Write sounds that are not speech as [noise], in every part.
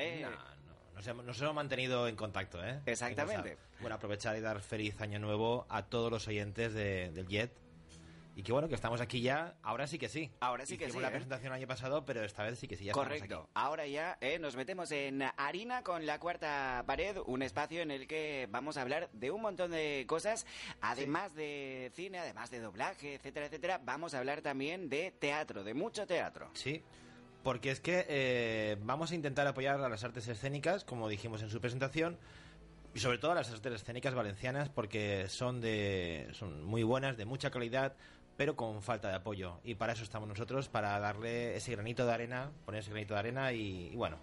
¿Eh? No, no, nos hemos, nos hemos mantenido en contacto, ¿eh? Exactamente. A- bueno, aprovechar y dar feliz año nuevo a todos los oyentes de- del Jet. Y que bueno, que estamos aquí ya, ahora sí que sí. Ahora sí que sí, la ¿eh? presentación el año pasado, pero esta vez sí que sí, ya Correcto. aquí. Ahora ya eh, nos metemos en harina con la cuarta pared, un espacio en el que vamos a hablar de un montón de cosas, además de cine, además de doblaje, etcétera, etcétera. Vamos a hablar también de teatro, de mucho teatro. Sí, porque es que eh, vamos a intentar apoyar a las artes escénicas, como dijimos en su presentación, y sobre todo a las artes escénicas valencianas, porque son de son muy buenas, de mucha calidad, pero con falta de apoyo. Y para eso estamos nosotros, para darle ese granito de arena, poner ese granito de arena y, y bueno,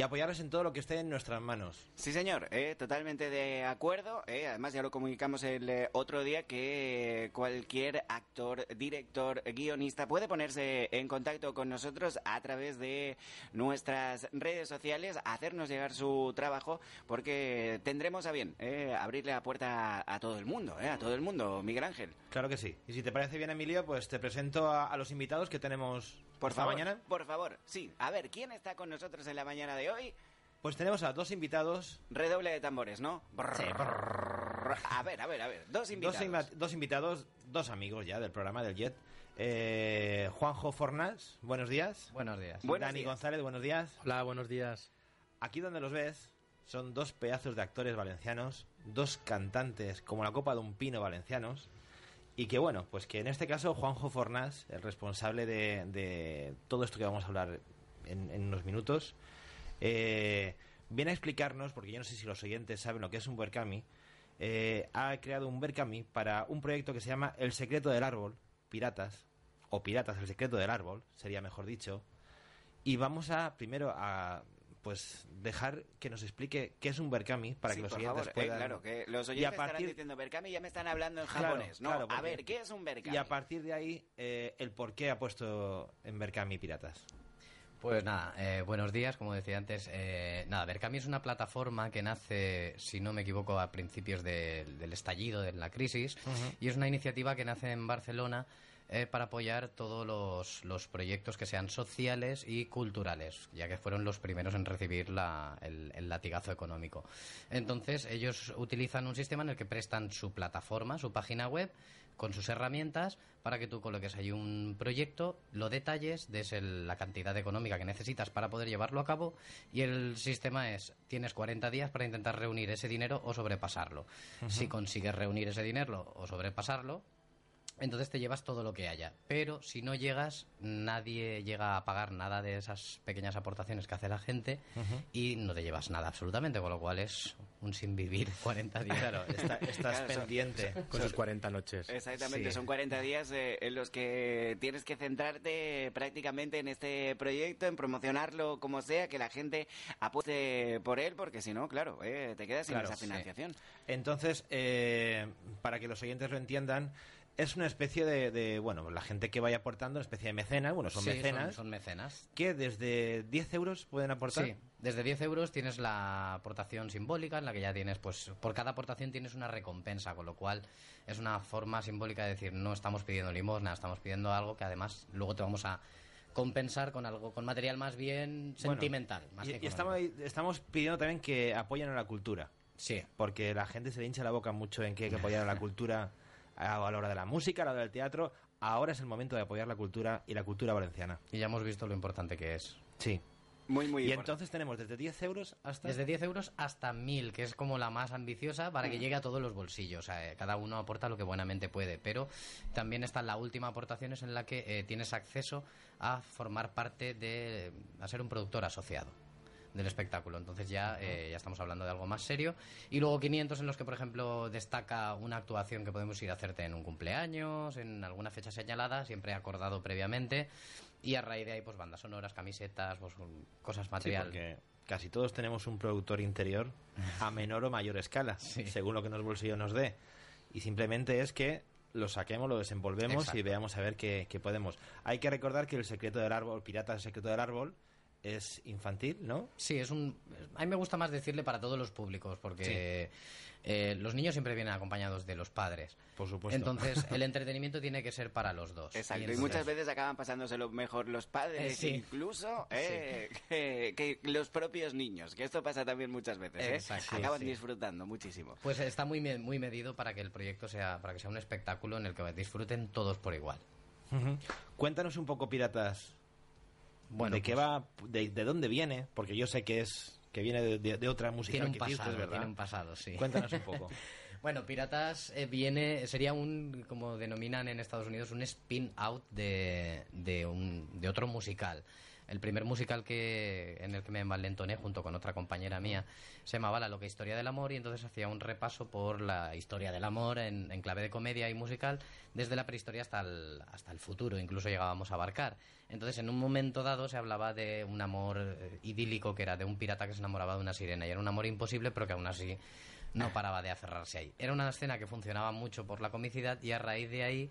y apoyarles en todo lo que esté en nuestras manos. Sí, señor, eh, totalmente de acuerdo. eh, además, ya lo comunicamos el eh, otro día que cualquier actor, director, guionista puede ponerse en contacto con nosotros a través de nuestras redes sociales, hacernos llegar su trabajo, porque tendremos a bien eh, abrirle la puerta a, a todo el mundo, eh, a todo el mundo, Miguel Ángel. Claro que sí. Y si te parece bien, Emilio, pues te presento a, a los invitados que tenemos Por esta favor, mañana. por favor, sí. A ver, ¿quién está con nosotros en la mañana de hoy? Pues tenemos a dos invitados Redoble de tambores, ¿no? Brrr. A ver, a ver, a ver. Dos invitados. Dos, dos invitados, dos amigos ya del programa del Jet. Eh, Juanjo Fornas, buenos días. Buenos días. Buenos Dani días. González, buenos días. Hola, buenos días. Aquí donde los ves son dos pedazos de actores valencianos, dos cantantes como la copa de un pino valencianos. Y que bueno, pues que en este caso Juanjo Fornas, el responsable de, todo esto que vamos a hablar en, en unos minutos, eh, viene a explicarnos, porque yo no sé si los oyentes saben lo que es un Berkami, eh, ha creado un Berkami para un proyecto que se llama El secreto del árbol, Piratas, o Piratas, el secreto del árbol, sería mejor dicho. Y vamos a primero a pues dejar que nos explique qué es un Berkami para Sí, que los oyentes favor, eh, puedan claro, que los Y a oyentes estarán partir- diciendo Berkami ya me están hablando en Claro, japonés. No, claro, a ver, ¿qué es un Berkami? y a partir de ahí eh, el por qué ha puesto en Berkami Piratas. Pues nada, eh, buenos días, como decía antes. Eh, nada, Berkami es una plataforma que nace, si no me equivoco, a principios del- del estallido de la crisis y es una iniciativa que nace en Barcelona eh, para apoyar todos los, los proyectos que sean sociales y culturales, ya que fueron los primeros en recibir la- el, el latigazo económico. Entonces, ellos utilizan un sistema en el que prestan su plataforma, su página web, con sus herramientas para que tú coloques ahí un proyecto, lo detalles, des el- la cantidad económica que necesitas para poder llevarlo a cabo y el sistema es, tienes 40 días para intentar reunir ese dinero o sobrepasarlo. Si consigues reunir ese dinero o sobrepasarlo, entonces te llevas todo lo que haya. Pero si no llegas, nadie llega a pagar nada de esas pequeñas aportaciones que hace la gente y no te llevas nada absolutamente, con lo cual es un sin vivir 40 días. Claro, está- [laughs] estás Claro, son- pendiente. Con sus 40 noches. Exactamente, Sí. son 40 días eh, en los que tienes que centrarte prácticamente en este proyecto, en promocionarlo como sea, que la gente apueste por él, porque si no, claro, eh, te quedas sin Claro, esa sí. financiación. Entonces, eh, para que los oyentes lo entiendan, es una especie de, de, bueno, la gente que vaya aportando, una especie de mecenas, bueno, son Sí, mecenas, Son, mecenas. que desde 10 euros pueden aportar. Sí, desde 10 euros tienes la aportación simbólica, en la que ya tienes, pues, por cada aportación tienes una recompensa, con lo cual es una forma simbólica de decir, no estamos pidiendo limosna, estamos pidiendo algo que además luego te vamos a compensar con algo, con material más bien Bueno, sentimental. más y, que y estamos, estamos pidiendo también que apoyen a la cultura. Sí, porque la gente se le hincha la boca mucho en que hay que apoyar a la [laughs] cultura a la hora de la música, a la hora del teatro. Ahora es el momento de apoyar la cultura y la cultura valenciana. y ya hemos visto lo importante que es. Sí. Muy, muy Y importante. entonces tenemos desde 10 euros hasta... Desde 10 euros hasta 1000, que es como la más ambiciosa para que llegue a todos los bolsillos. O sea, eh, cada uno aporta lo que buenamente puede. Pero también está la última aportación, es en la que eh, tienes acceso a formar parte de. a ser un productor asociado del espectáculo. Entonces ya, eh, ya estamos hablando de algo más serio. Y luego 500 en los que, por ejemplo, destaca una actuación que podemos ir a hacerte en un cumpleaños, en alguna fecha señalada, siempre acordado previamente. Y a raíz de ahí, pues bandas sonoras, camisetas, pues cosas material. porque casi todos tenemos un productor interior a [laughs] menor o mayor escala, según lo que nos bolsillo nos dé. Y simplemente es que lo saquemos, lo desenvolvemos y veamos a ver qué, podemos. Hay que recordar que el secreto del árbol, Pirata el secreto del árbol, es infantil, ¿no? Sí, es un. A mí me gusta más decirle para todos los públicos, porque eh, los niños siempre vienen acompañados de los padres. Por supuesto. Entonces, [laughs] el entretenimiento tiene que ser para los dos. Exacto. Y, muchas veces acaban pasándose lo mejor los padres, eh, incluso, eh, que, los propios niños. Que esto pasa también muchas veces. acaban disfrutando muchísimo. Pues está muy, muy medido para que el proyecto sea, para que sea un espectáculo en el que disfruten todos por igual. Cuéntanos un poco, piratas. Bueno, ¿De qué pues va? De, ¿De dónde viene? Porque yo sé que es que viene de, otra música tiene un que pasado, ¿verdad? Tiene un pasado, sí. Cuéntanos un poco. [laughs] bueno, Piratas eh, viene, sería un, como denominan en Estados Unidos, un spin-out de, de, un, de otro musical. El primer musical que en el que me envalentoné junto con otra compañera mía se llamaba La loca historia del amor y entonces hacía un repaso por la historia del amor en, clave de comedia y musical desde la prehistoria hasta el, hasta el futuro, incluso llegábamos a abarcar. Entonces, en un momento dado se hablaba de un amor eh, idílico que era de un pirata que se enamoraba de una sirena y era un amor imposible, pero que aún así no paraba de aferrarse ahí. Era una escena que funcionaba mucho por la comicidad y a raíz de ahí,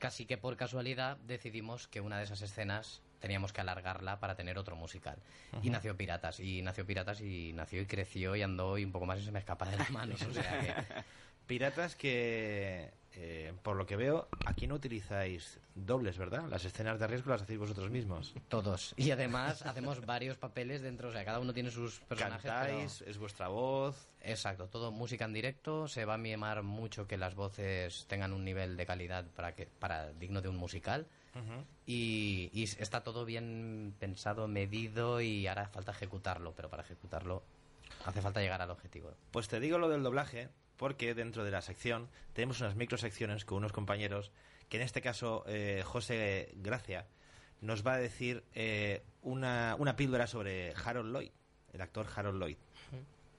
casi que por casualidad, decidimos que una de esas escenas teníamos que alargarla para tener otro musical. Y nació Piratas, y nació Piratas, y nació y creció y andó y un poco más y se me escapa de las manos. O sea que... [laughs] Piratas que eh, por lo que veo, aquí no utilizáis dobles, ¿verdad? Las escenas de riesgo las hacéis vosotros mismos. Todos. Y además hacemos varios papeles dentro, o sea, cada uno tiene sus personajes. Cantáis, es vuestra voz. Exacto, todo música en directo. Se va a mimar mucho que las voces tengan un nivel de calidad para, que, para digno de un musical. Y, y está todo bien pensado, medido y ahora falta ejecutarlo, pero para ejecutarlo hace falta llegar al objetivo. Pues te digo lo del doblaje, porque dentro de la sección tenemos unas microsecciones con unos compañeros, que en este caso eh, José Gracia nos va a decir eh, una, una píldora sobre Harold Lloyd, el actor Harold Lloyd.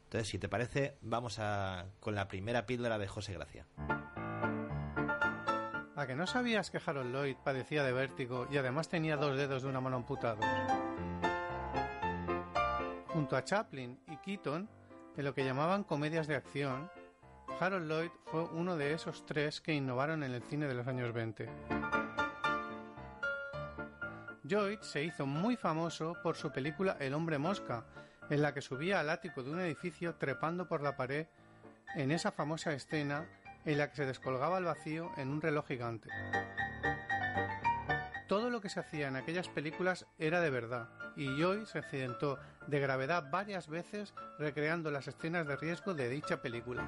Entonces, si te parece, vamos a, con la primera píldora de José Gracia. ¿A que no sabías que Harold Lloyd padecía de vértigo y además tenía dos dedos de una mano amputados? Junto a Chaplin y Keaton, en lo que llamaban comedias de acción, Harold Lloyd fue uno de esos tres que innovaron en el cine de los años 20. Lloyd se hizo muy famoso por su película El hombre mosca, en la que subía al ático de un edificio trepando por la pared en esa famosa escena en la que se descolgaba al vacío en un reloj gigante. Todo lo que se hacía en aquellas películas era de verdad, y Lloyd se accidentó de gravedad varias veces recreando las escenas de riesgo de dicha película.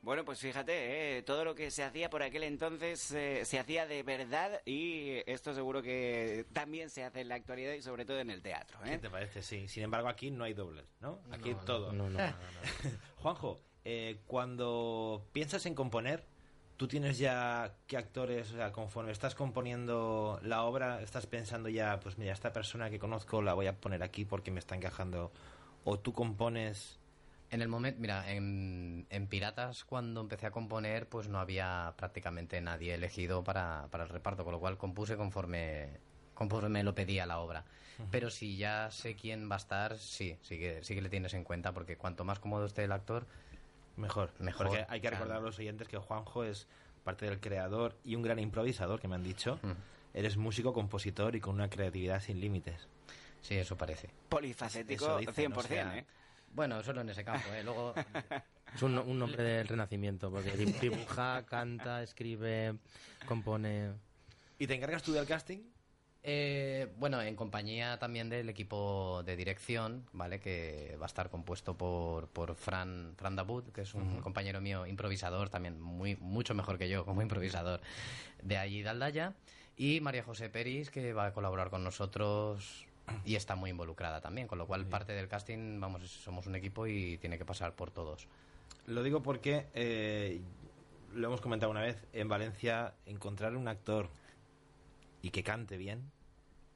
Bueno, pues fíjate, eh, todo lo que se hacía por aquel entonces eh, se hacía de verdad y esto seguro que también se hace en la actualidad y sobre todo en el teatro. ¿eh? ¿Qué te parece? Sí. Sin embargo, aquí no hay dobles, ¿no? Aquí todo. No, no, [laughs] Juanjo, cuando piensas en componer, ¿tú tienes ya qué actores, o sea, conforme estás componiendo la obra, estás pensando ya, pues mira, esta persona que conozco la voy a poner aquí porque me está encajando? ¿O tú compones en el momento, mira, en, Piratas cuando empecé a componer, pues no había prácticamente nadie elegido para, para el reparto, con lo cual compuse conforme, conforme me lo pedía la obra. Pero si ya sé quién va a estar, sí, sí que, sí que le tienes en cuenta, porque cuanto más cómodo esté el actor, mejor. Mejor. Porque hay que recordar a los oyentes que Juanjo es parte del creador y un gran improvisador, que me han dicho. Eres músico, compositor y con una creatividad sin límites. Sí, eso parece. Polifacético 100%, ¿eh? Bueno, solo en ese campo, ¿eh? Luego... [laughs] Es un, un hombre del renacimiento, porque dibuja, canta, escribe, compone... ¿Y te encargas tú del casting? Eh, bueno, en compañía también del equipo de dirección, ¿vale? Que va a estar compuesto por, por Fran, Fran Dabud, que es un compañero mío improvisador, también muy, mucho mejor que yo como improvisador de allí de Aldaya. Y María José Peris, que va a colaborar con nosotros y está muy involucrada también, con lo cual parte del casting, vamos, somos un equipo y tiene que pasar por todos. Lo digo porque, eh, lo hemos comentado una vez, en Valencia encontrar un actor y que cante bien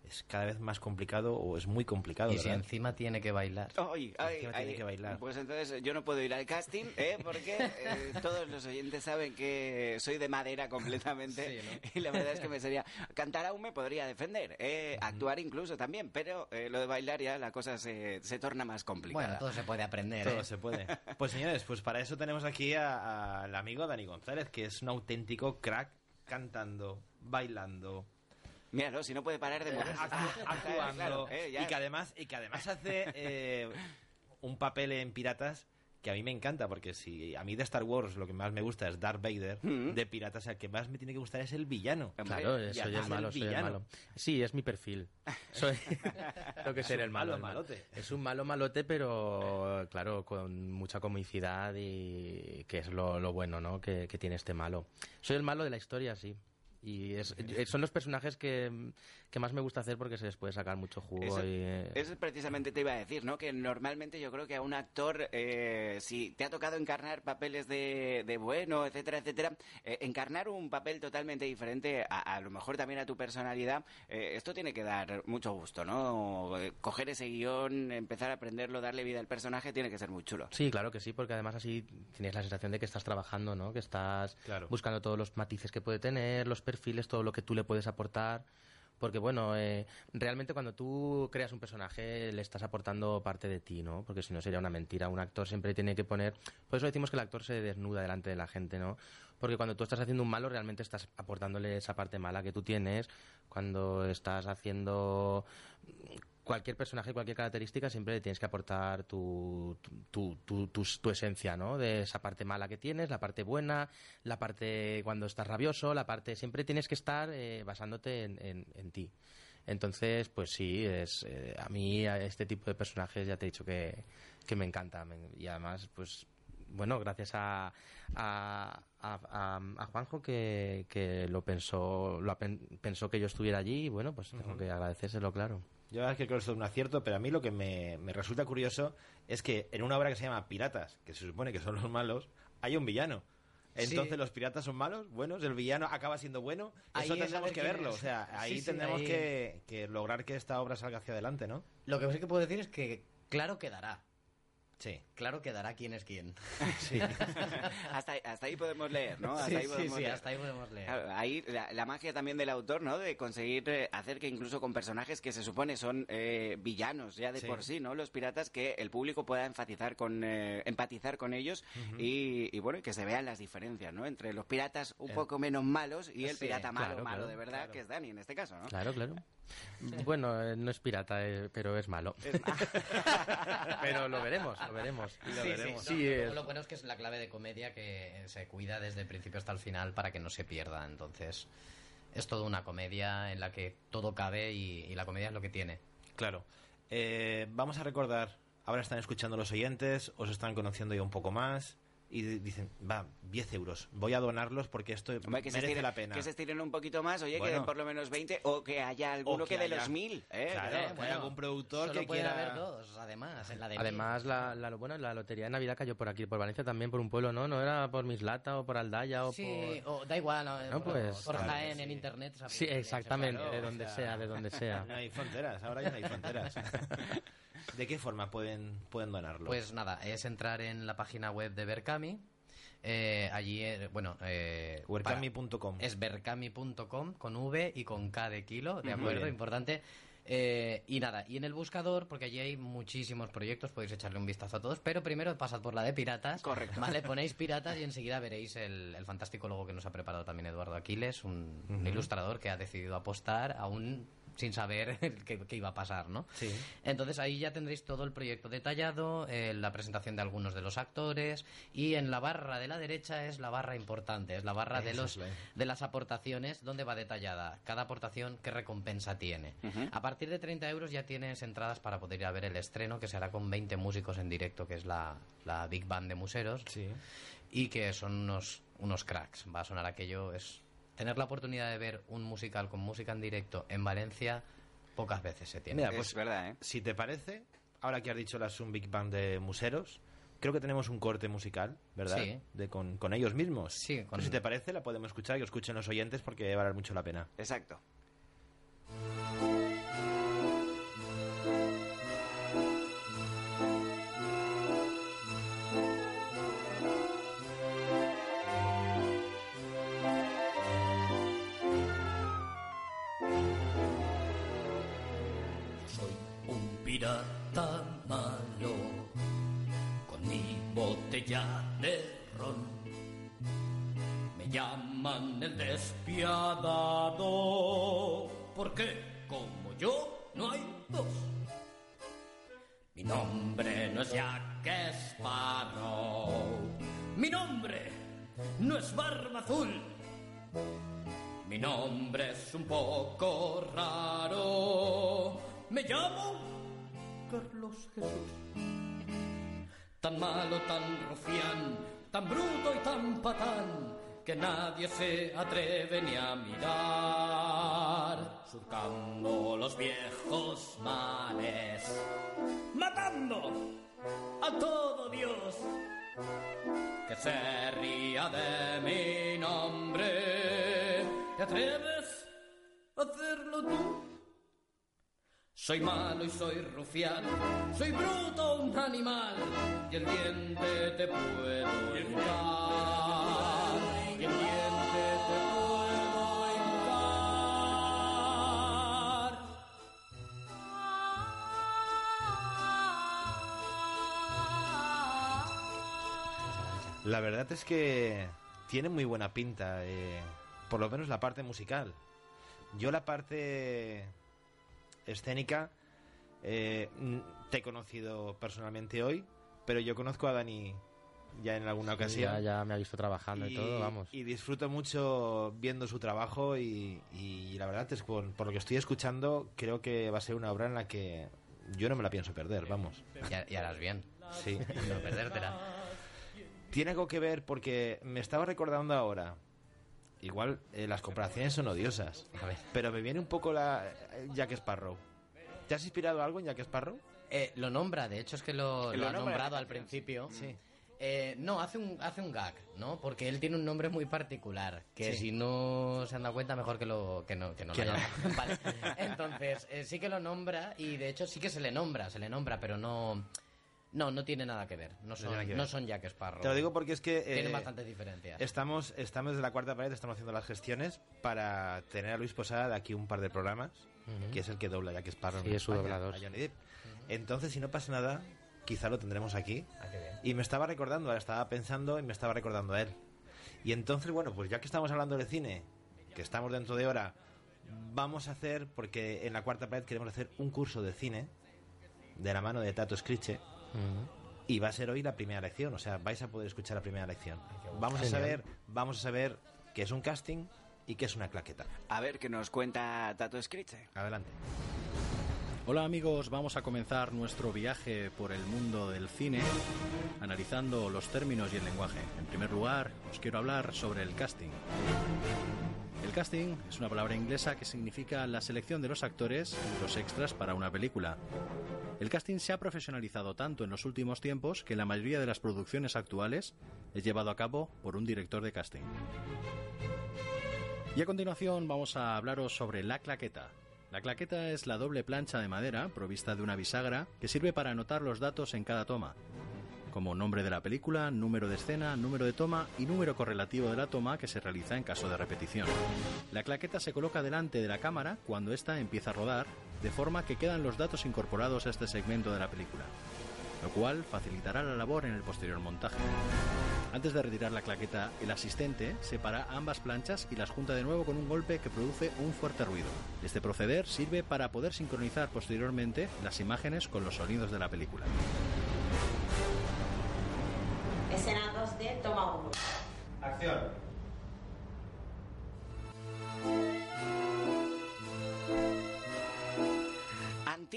es cada vez más complicado o es muy complicado. Y si encima tiene que bailar. Ay, ay, Encima tiene que bailar. Pues entonces yo no puedo ir al casting, ¿eh? Porque eh, todos los oyentes saben que soy de madera completamente. Y la verdad es que me sería... Cantar aún me podría defender, ¿eh? Actuar incluso también, pero eh, lo de bailar ya la cosa se, se torna más complicada. Bueno, todo se puede aprender. Todo ¿eh? se puede. Pues señores, pues para eso tenemos aquí al amigo Dani González, que es un auténtico crack cantando, bailando, Míralo, si no puede parar de moverse. actu- [laughs] actuando Claro, eh, ya. y que además y que además hace eh, un papel en Piratas que a mí me encanta porque si a mí de Star Wars lo que más me gusta es Darth Vader Mm. de Piratas el que más me tiene que gustar es el villano Claro, y soy el malo, soy el malo. Sí, es mi perfil. [laughs] Soy tengo que Es ser el malo. malo el malo. malote. Es un malo malote, pero claro, con mucha comicidad y que es lo, lo bueno, ¿no? Que, que tiene este malo. Soy el malo de la historia, sí. Y es- son los personajes que, que más me gusta hacer porque se les puede sacar mucho jugo. Eso, y, eh, eso precisamente te iba a decir, ¿no? Que normalmente yo creo que a un actor, eh, si te ha tocado encarnar papeles de, de bueno, etcétera, etcétera, eh, encarnar un papel totalmente diferente, a, a lo mejor también a tu personalidad, eh, esto tiene que dar mucho gusto, ¿no? Coger ese guion, empezar a aprenderlo, darle vida al personaje, tiene que ser muy chulo. Sí, claro que sí, porque además así tienes la sensación de que estás trabajando, ¿no? Que estás Claro. buscando todos los matices que puede tener, los perfiles, todo lo que tú le puedes aportar. Porque, bueno, eh, realmente cuando tú creas un personaje le estás aportando parte de ti, ¿no? Porque si no sería una mentira. Un actor siempre tiene que poner... Por eso decimos que el actor se desnuda delante de la gente, ¿no? Porque cuando tú estás haciendo un malo realmente estás aportándole esa parte mala que tú tienes. Cuando estás haciendo cualquier personaje, cualquier característica, siempre le tienes que aportar tu, tu, tu, tu, tu esencia, ¿no? De esa parte mala que tienes, la parte buena, la parte cuando estás rabioso, la parte... Siempre tienes que estar eh, basándote en, en, en ti. Entonces, pues sí, es eh, a mí a este tipo de personajes ya te he dicho que, que me encanta. me- y además, pues bueno, gracias a, a, a, Juanjo que, que lo pensó, lo pensó que yo estuviera allí y bueno, pues tengo que agradecérselo, claro. Yo la verdad es que creo que esto es un acierto pero a mí lo que me, me resulta curioso es que en una obra que se llama Piratas que se supone que son los malos hay un villano entonces Sí. los piratas son malos, buenos, el villano acaba siendo bueno. Ahí Eso es tendremos que verlo. es. O sea, ahí Sí, sí, tendremos ahí- Que, que lograr que esta obra salga hacia adelante, ¿no? Lo que sí que puedo decir es que claro quedará. Sí. Claro quedará quién es quién. [laughs] sí. [laughs] hasta, hasta ahí podemos leer, ¿no? Hasta sí, ahí sí, podemos sí, leer. hasta ahí podemos leer. Claro, ahí la, la magia también del autor, ¿no? De conseguir eh, hacer que incluso con personajes que se supone son eh, villanos ya de Sí. por sí, ¿no? Los piratas, que el público pueda enfatizar con, eh, empatizar con ellos y, y, bueno, y que se vean las diferencias, ¿no? Entre los piratas un Eh, poco menos malos y el sí, pirata malo, claro, malo claro, de verdad, claro. que es Dani en este caso, ¿no? Claro, claro. [laughs] Bueno, eh, no es pirata, eh, pero es malo. pero lo veremos, lo veremos. Lo Sí, veremos. sí, Sí, no, es- Lo bueno es que es la clave de comedia que se cuida desde el principio hasta el final para que no se pierda. Entonces, es toda una comedia en la que todo cabe y, y la comedia es lo que tiene. Claro. Eh, vamos a recordar, ahora están escuchando los oyentes, os están conociendo ya un poco más y di- dicen, va, 10 euros, voy a donarlos porque esto Hombre, que se, merece estiren, la pena. que se estiren un poquito más, oye, que Bueno. den por lo menos 20 o que haya alguno que, que de los 1000, ¿eh? Claro, Que- que haya algún productor Solo que puede quiera... haber dos, además, en la de Además, la, la, bueno, la lotería de Navidad cayó por aquí, por Valencia también, por un pueblo, ¿no? No era por Mislata o por Aldaya o Sí, por... o da igual, no, No, por, pues, por claro, Jaén sí. en internet. Sí, exactamente, Claro, de o donde sea, sea, de donde sea. No hay fronteras, ahora ya no hay fronteras. [laughs] ¿De qué forma pueden, pueden donarlo? Pues nada, es entrar en la página web de Berkami. eh, allí, eh, bueno, eh, Werkami.com. para- es berkami.com con V y con K de kilo, ¿de acuerdo? Importante. Eh, y nada, y en el buscador, porque allí hay muchísimos proyectos, podéis echarle un vistazo a todos, pero primero pasad por la de piratas. Correcto. Vale, ponéis [laughs] piratas y enseguida veréis el, el fantástico logo que nos ha preparado también Eduardo Aquiles, un, un ilustrador que ha decidido apostar aún sin saber [laughs] qué, qué iba a pasar, ¿no? Sí. Entonces ahí ya tendréis todo el proyecto detallado, eh, la presentación de algunos de los actores y en la barra de la derecha es la barra importante, es la barra de los de las aportaciones donde va detallada cada aportación qué recompensa tiene. A partir de 30 euros ya tienes entradas para poder ir a ver el estreno que se hará con 20 músicos en directo que es la, la Big Band de Museros Sí. y que son unos, unos cracks. Va a sonar aquello, es tener la oportunidad de ver un musical con música en directo en Valencia, pocas veces se tiene. Mira, Es pues verdad, ¿eh? si te parece, ahora que has dicho las un Big Band de Museros, creo que tenemos un corte musical, ¿verdad? Sí. De con, con ellos mismos. Sí, con- Pues si te parece, la podemos escuchar y que escuchen los oyentes porque va a valer mucho la pena. Exacto. De ron. Me llaman el despiadado porque como yo no hay dos. Mi nombre no es Jack Sparrow. Mi nombre no es Barba Azul. Mi nombre es un poco raro. Me llamo Carlos Jesús. Tan malo, tan rufián, tan bruto y tan patán que nadie se atreve ni a mirar. Surcando los viejos mares, matando a todo Dios que se ría de mi nombre. ¿Te atreves a hacerlo tú? Soy malo y soy rufián, soy bruto, un animal, y el diente te puedo hincar, y el diente te puedo hincar. La verdad es que tiene muy buena pinta, eh, por lo menos la parte musical. Yo la parte escénica eh, te he conocido personalmente hoy, pero yo conozco a Dani ya en alguna ocasión. Ya, ya me ha visto trabajando y, todo, vamos. Y disfruto mucho viendo su trabajo y, y la verdad es que por, por lo que estoy escuchando creo que va a ser una obra en la que yo no me la pienso perder, vamos. Y, y harás bien. Sí. No perdértela. Tiene algo que ver porque me estaba recordando ahora. Igual eh, las comparaciones son odiosas. A ver. Pero me viene un poco la eh, Jack Sparrow. ¿Te has inspirado algo en Jack Sparrow? Eh, lo nombra, de hecho es que lo, Que lo lo ha nombrado al principio. Sí. Eh, no, hace un, hace un gag, ¿no? Porque él tiene un nombre muy particular, que Sí. si no se han dado cuenta, mejor que, lo, que no, que no lo no. [laughs] Vale. Entonces, eh, sí que lo nombra y de hecho sí que se le nombra, se le nombra, pero no... No, no tiene nada que ver. No son, no son Jack Sparrow. Te lo digo porque es que... eh, Tienen bastantes diferencias. Estamos, estamos desde la cuarta pared, estamos haciendo las gestiones para tener a Luis Posada de aquí un par de programas, que es el que dobla Jack Sparrow. Sí, en es su España, doblador. a Johnny Depp. Entonces, si no pasa nada, quizá lo tendremos aquí. Ah, qué bien. Y me estaba recordando, estaba pensando y me estaba recordando a él. Y entonces, bueno, pues ya que estamos hablando de cine, que estamos dentro de hora, vamos a hacer, porque en la cuarta pared queremos hacer un curso de cine de la mano de Tato Scriche. Ujú. Y va a ser hoy la primera lección, o sea, vais a poder escuchar la primera lección. Vamos a saber, vamos a saber qué es un casting y qué es una claqueta. A ver qué nos cuenta Tato Scriche. Adelante. Hola amigos, vamos a comenzar nuestro viaje por el mundo del cine analizando los términos y el lenguaje. En primer lugar, os quiero hablar sobre el casting. El casting es una palabra inglesa que significa la selección de los actores y los extras para una película. El casting se ha profesionalizado tanto en los últimos tiempos que la mayoría de las producciones actuales es llevado a cabo por un director de casting. Y a continuación vamos a hablaros sobre la claqueta. La claqueta es la doble plancha de madera provista de una bisagra que sirve para anotar los datos en cada toma, como nombre de la película, número de escena, número de toma y número correlativo de la toma que se realiza en caso de repetición. La claqueta se coloca delante de la cámara cuando ésta empieza a rodar, de forma que quedan los datos incorporados a este segmento de la película, lo cual facilitará la labor en el posterior montaje. Antes de retirar la claqueta, el asistente separa ambas planchas y las junta de nuevo con un golpe que produce un fuerte ruido. Este proceder sirve para poder sincronizar posteriormente las imágenes con los sonidos de la película. Escena 2D, toma 1. Acción.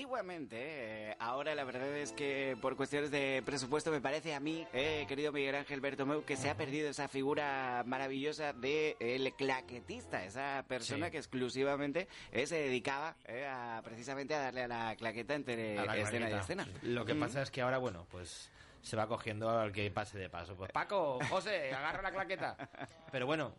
Antiguamente, eh, ahora la verdad es que por cuestiones de presupuesto me parece a mí, eh, querido Miguel Ángel Bertomeu, que se ha perdido esa figura maravillosa de el claquetista, esa persona Sí. que exclusivamente eh, se dedicaba a, precisamente a darle a la claqueta entre la escena y escena. Lo que Mm. pasa es que ahora, bueno, pues se va cogiendo al que pase de paso. Pues Paco, José, agarra la claqueta. [laughs] Pero bueno,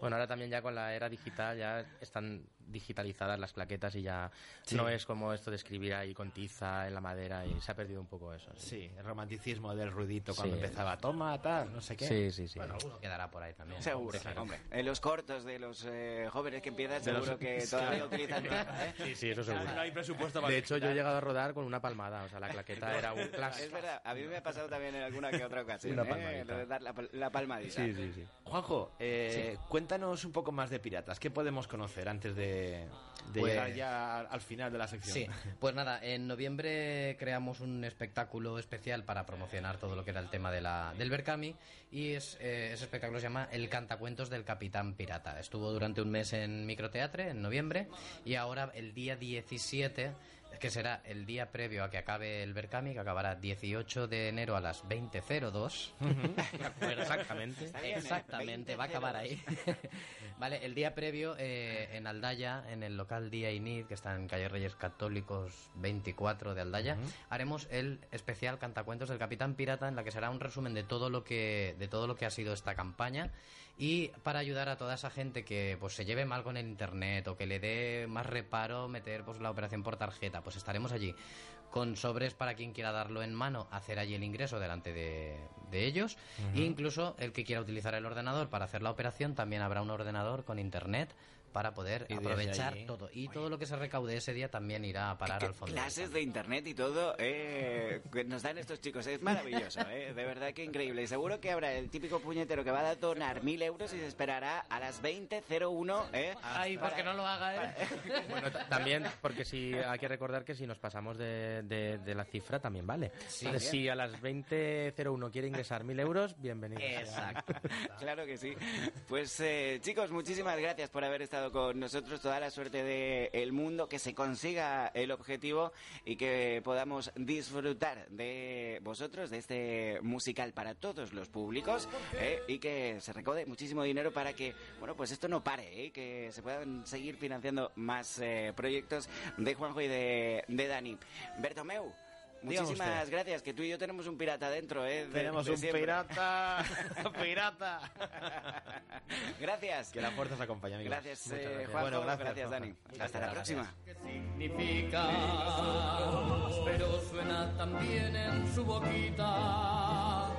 Bueno, ahora también ya con la era digital ya están digitalizadas las claquetas y ya no es como esto de escribir ahí con tiza en la madera y se ha perdido un poco eso. Sí, el romanticismo del ruidito cuando Sí. empezaba, toma, tal, no sé qué. Sí, sí, sí. Bueno, alguno quedará por ahí también. Seguro, hombre. En los cortos de los eh, jóvenes que empiezan, De los- seguro que Sí, [laughs] todavía utilizan tiza, ¿eh? Sí, sí, eso seguro. No hay presupuesto para De hecho, yo he llegado a rodar con una palmada, o sea, la claqueta [laughs] era un clásico. Es verdad, a mí me ha pasado también en alguna que otra ocasión. Una ¿eh? la, pal- la palmadita. Sí, sí, sí. Juanjo, eh, cuéntanos un poco más de piratas. ¿Qué podemos conocer antes de, de Pues- llegar ya al- al final de la sección? Sí, pues nada, en noviembre creamos un espectáculo especial para promocionar todo lo que era el tema de la, del Berkami y es, eh, ese espectáculo se llama El Cantacuentos del Capitán Pirata. Estuvo durante un mes en Microteatre, en noviembre, y ahora el día 17 que será el día previo a que acabe el Berkami, que acabará 18 de enero a las 20.02. [laughs] De acuerdo, exactamente. Bien, ¿eh? Exactamente, va a acabar ahí. [laughs] vale, el día previo eh, en Aldaya, en el local Día Inid, que está en calle Reyes Católicos 24 de Aldaya, haremos el especial Cantacuentos del Capitán Pirata, en la que será un resumen de todo lo que de todo lo que ha sido esta campaña y para ayudar a toda esa gente que pues se lleve mal con el internet o que le dé más reparo meter pues la operación por tarjeta, pues estaremos allí con sobres para quien quiera darlo en mano, hacer allí el ingreso delante de, de ellos. E incluso el que quiera utilizar el ordenador para hacer la operación, también habrá un ordenador con internet para poder Y aprovechar allí- todo. Y todo lo que se recaude ese día también irá a parar ¿Qué al fondo. clases de internet y todo eh, que nos dan estos chicos. Es maravilloso, eh, de verdad que increíble. Y seguro que habrá el típico puñetero que va a donar mil euros y se esperará a las 20.01. Eh, Ay, pues que no lo haga, ¿eh? Bueno, ta- también, porque si hay que recordar que si nos pasamos de, de- de la cifra también vale. Entonces, si a las 20.01 quiere ingresar 1.000 euros, bienvenido. Exacto. [laughs] Claro que sí. Pues eh, chicos, muchísimas gracias por haber estado con nosotros. Toda la suerte del mundo, que se consiga el objetivo y que podamos disfrutar de vosotros, de este musical para todos los públicos eh, y que se recaude muchísimo dinero para que, bueno, pues esto no pare, eh, que se puedan seguir financiando más eh, proyectos de Juanjo y de, de Dani. Bertomeu. Muchísimas gracias, que tú y yo tenemos un pirata dentro, ¿eh? de- Tenemos de un siempre. pirata. [laughs] pirata. Gracias. Que la fuerza se acompañe, amigos. Gracias, Muchas eh, gracias. Juanjo. Bueno, gracias, gracias, Dani. Juanjo. Hasta la próxima. ¿Qué significa? Pero suena también en su boquita.